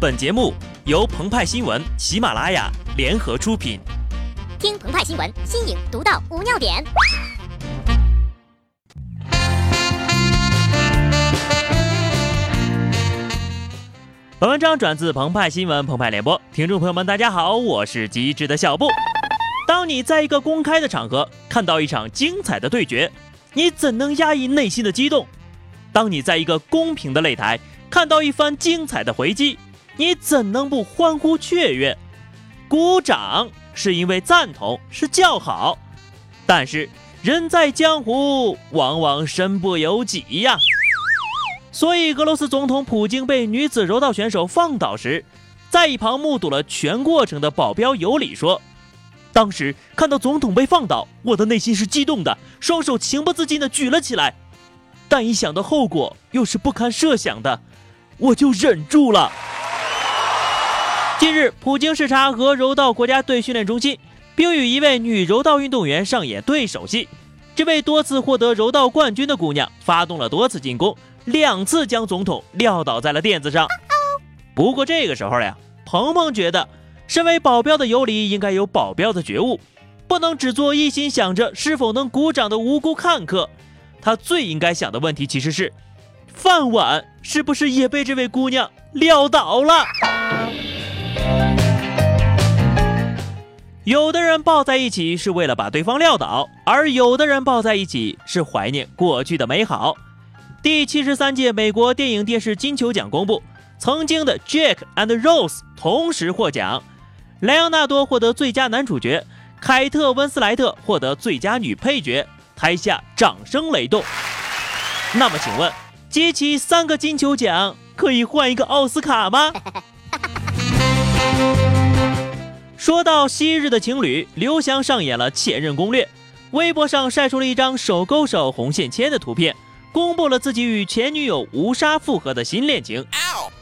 本节目由澎湃新闻、喜马拉雅联合出品。听澎湃新闻，新颖独到，无尿点。本文章转自澎湃新闻《澎湃联播，听众朋友们，大家好，我是机智的小布。当你在一个公开的场合看到一场精彩的对决，你怎能压抑内心的激动？当你在一个公平的擂台看到一番精彩的回击，你怎能不欢呼雀跃？鼓掌是因为赞同，是叫好。但是人在江湖，往往身不由己呀。所以，俄罗斯总统普京被女子柔道选手放倒时，在一旁目睹了全过程的保镖尤里说：“当时看到总统被放倒，我的内心是激动的，双手情不自禁地举了起来。但一想到后果又是不堪设想的，我就忍住了。”近日，普京视察俄柔道国家队训练中心，并与一位女柔道运动员上演对手戏。这位多次获得柔道冠军的姑娘发动了多次进攻。两次将总统撂倒在了垫子上。不过这个时候呀，鹏鹏觉得，身为保镖的尤里应该有保镖的觉悟，不能只做一心想着是否能鼓掌的无辜看客。他最应该想的问题其实是，饭碗是不是也被这位姑娘撂倒了？有的人抱在一起是为了把对方撂倒，而有的人抱在一起是怀念过去的美好。第七十三届美国电影电视金球奖公布，曾经的 Jack and Rose 同时获奖，莱昂纳多获得最佳男主角，凯特温斯莱特获得最佳女配角，台下掌声雷动。那么请问，集齐三个金球奖可以换一个奥斯卡吗？说到昔日的情侣，刘翔上演了前任攻略，微博上晒出了一张手勾手红线牵的图片。公布了自己与前女友吴莎复合的新恋情。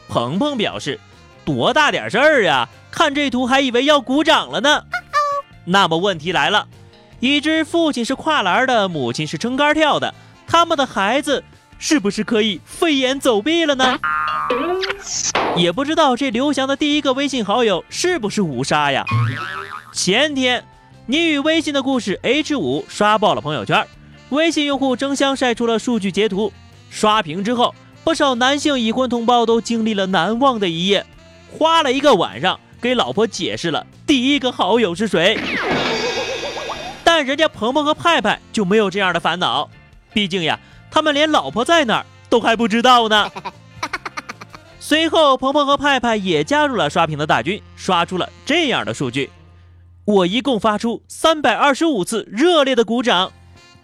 鹏鹏表示：“多大点事儿呀？看这图还以为要鼓掌了呢。”那么问题来了：已知父亲是跨栏的，母亲是撑杆跳的，他们的孩子是不是可以飞檐走壁了呢？也不知道这刘翔的第一个微信好友是不是五杀呀？前天，你与微信的故事 H 五刷爆了朋友圈。微信用户争相晒出了数据截图，刷屏之后，不少男性已婚同胞都经历了难忘的一夜，花了一个晚上给老婆解释了第一个好友是谁。但人家鹏鹏和派派就没有这样的烦恼，毕竟呀，他们连老婆在哪儿都还不知道呢。随后，鹏鹏和派派也加入了刷屏的大军，刷出了这样的数据：我一共发出三百二十五次热烈的鼓掌。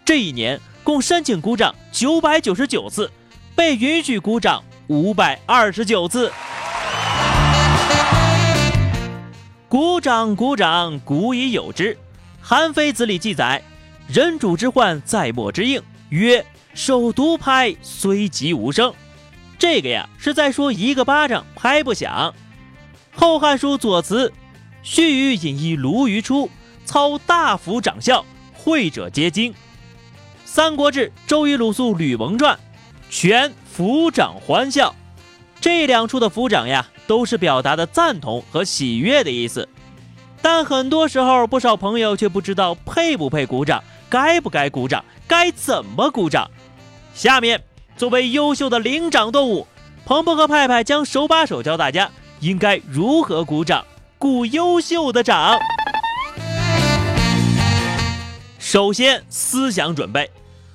这一年共申请鼓掌九百九十九次，被允许鼓掌五百二十九次。鼓掌，鼓掌，古已有之。《韩非子》里记载：“人主之患，在墨之应。”曰：“手独拍，虽极无声。”这个呀，是在说一个巴掌拍不响。《后汉书·左慈》：“须臾引一鲈鱼出，操大斧掌笑，会者皆惊。”《三国志·周瑜鲁肃吕蒙传》，全抚掌欢笑，这两处的抚掌呀，都是表达的赞同和喜悦的意思。但很多时候，不少朋友却不知道配不配鼓掌，该不该鼓掌，该怎么鼓掌。下面，作为优秀的灵长动物，鹏鹏和派派将手把手教大家应该如何鼓掌，鼓优秀的掌。首先，思想准备。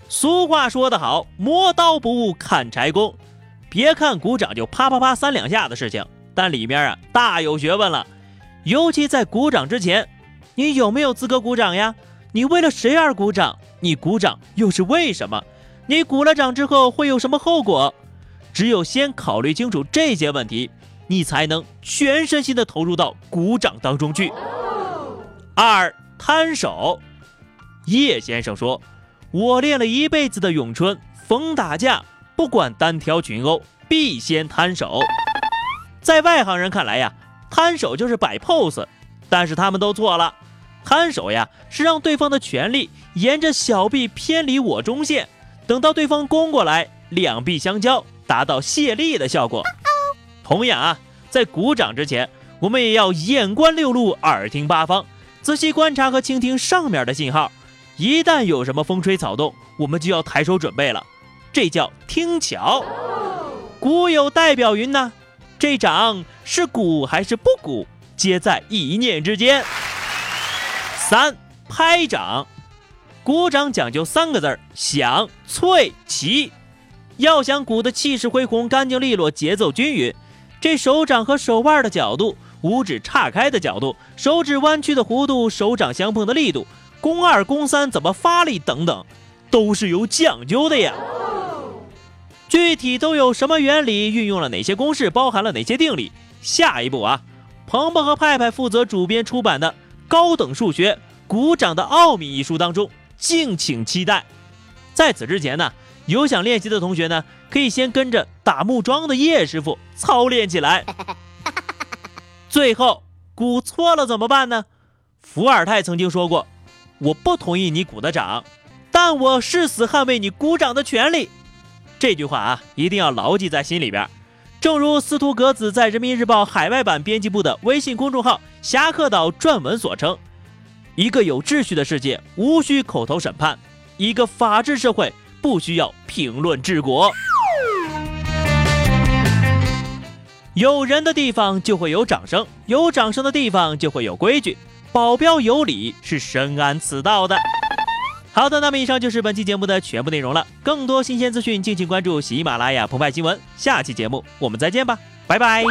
俗话说得好，磨刀不误砍柴工。别看鼓掌就啪啪啪三两下的事情，但里面啊大有学问了。尤其在鼓掌之前，你有没有资格鼓掌呀？你为了谁而鼓掌？你鼓掌又是为什么？你鼓了掌之后会有什么后果？只有先考虑清楚这些问题，你才能全身心的投入到鼓掌当中去。二摊手，叶先生说。我练了一辈子的咏春，逢打架不管单挑群殴，必先摊手。在外行人看来呀，摊手就是摆 pose，但是他们都错了。摊手呀，是让对方的拳力沿着小臂偏离我中线，等到对方攻过来，两臂相交，达到卸力的效果。同样啊，在鼓掌之前，我们也要眼观六路，耳听八方，仔细观察和倾听上面的信号。一旦有什么风吹草动，我们就要抬手准备了，这叫听巧。古有代表云呢，这掌是鼓还是不鼓，皆在一念之间。三拍掌，鼓掌讲究三个字儿：响、脆、齐。要想鼓的气势恢宏、干净利落、节奏均匀，这手掌和手腕的角度、五指岔开的角度、手指弯曲的弧度、手掌相碰的力度。宫二、宫三怎么发力等等，都是有讲究的呀。具体都有什么原理，运用了哪些公式，包含了哪些定理？下一步啊，鹏鹏和派派负责主编出版的《高等数学鼓掌的奥秘》一书当中，敬请期待。在此之前呢，有想练习的同学呢，可以先跟着打木桩的叶师傅操练起来。最后，鼓错了怎么办呢？伏尔泰曾经说过。我不同意你鼓的掌，但我誓死捍卫你鼓掌的权利。这句话啊，一定要牢记在心里边。正如司徒格子在人民日报海外版编辑部的微信公众号“侠客岛”撰文所称：“一个有秩序的世界无需口头审判，一个法治社会不需要评论治国。有人的地方就会有掌声，有掌声的地方就会有规矩。”保镖有理是深谙此道的。好的，那么以上就是本期节目的全部内容了。更多新鲜资讯，敬请关注喜马拉雅澎湃新闻。下期节目我们再见吧，拜拜。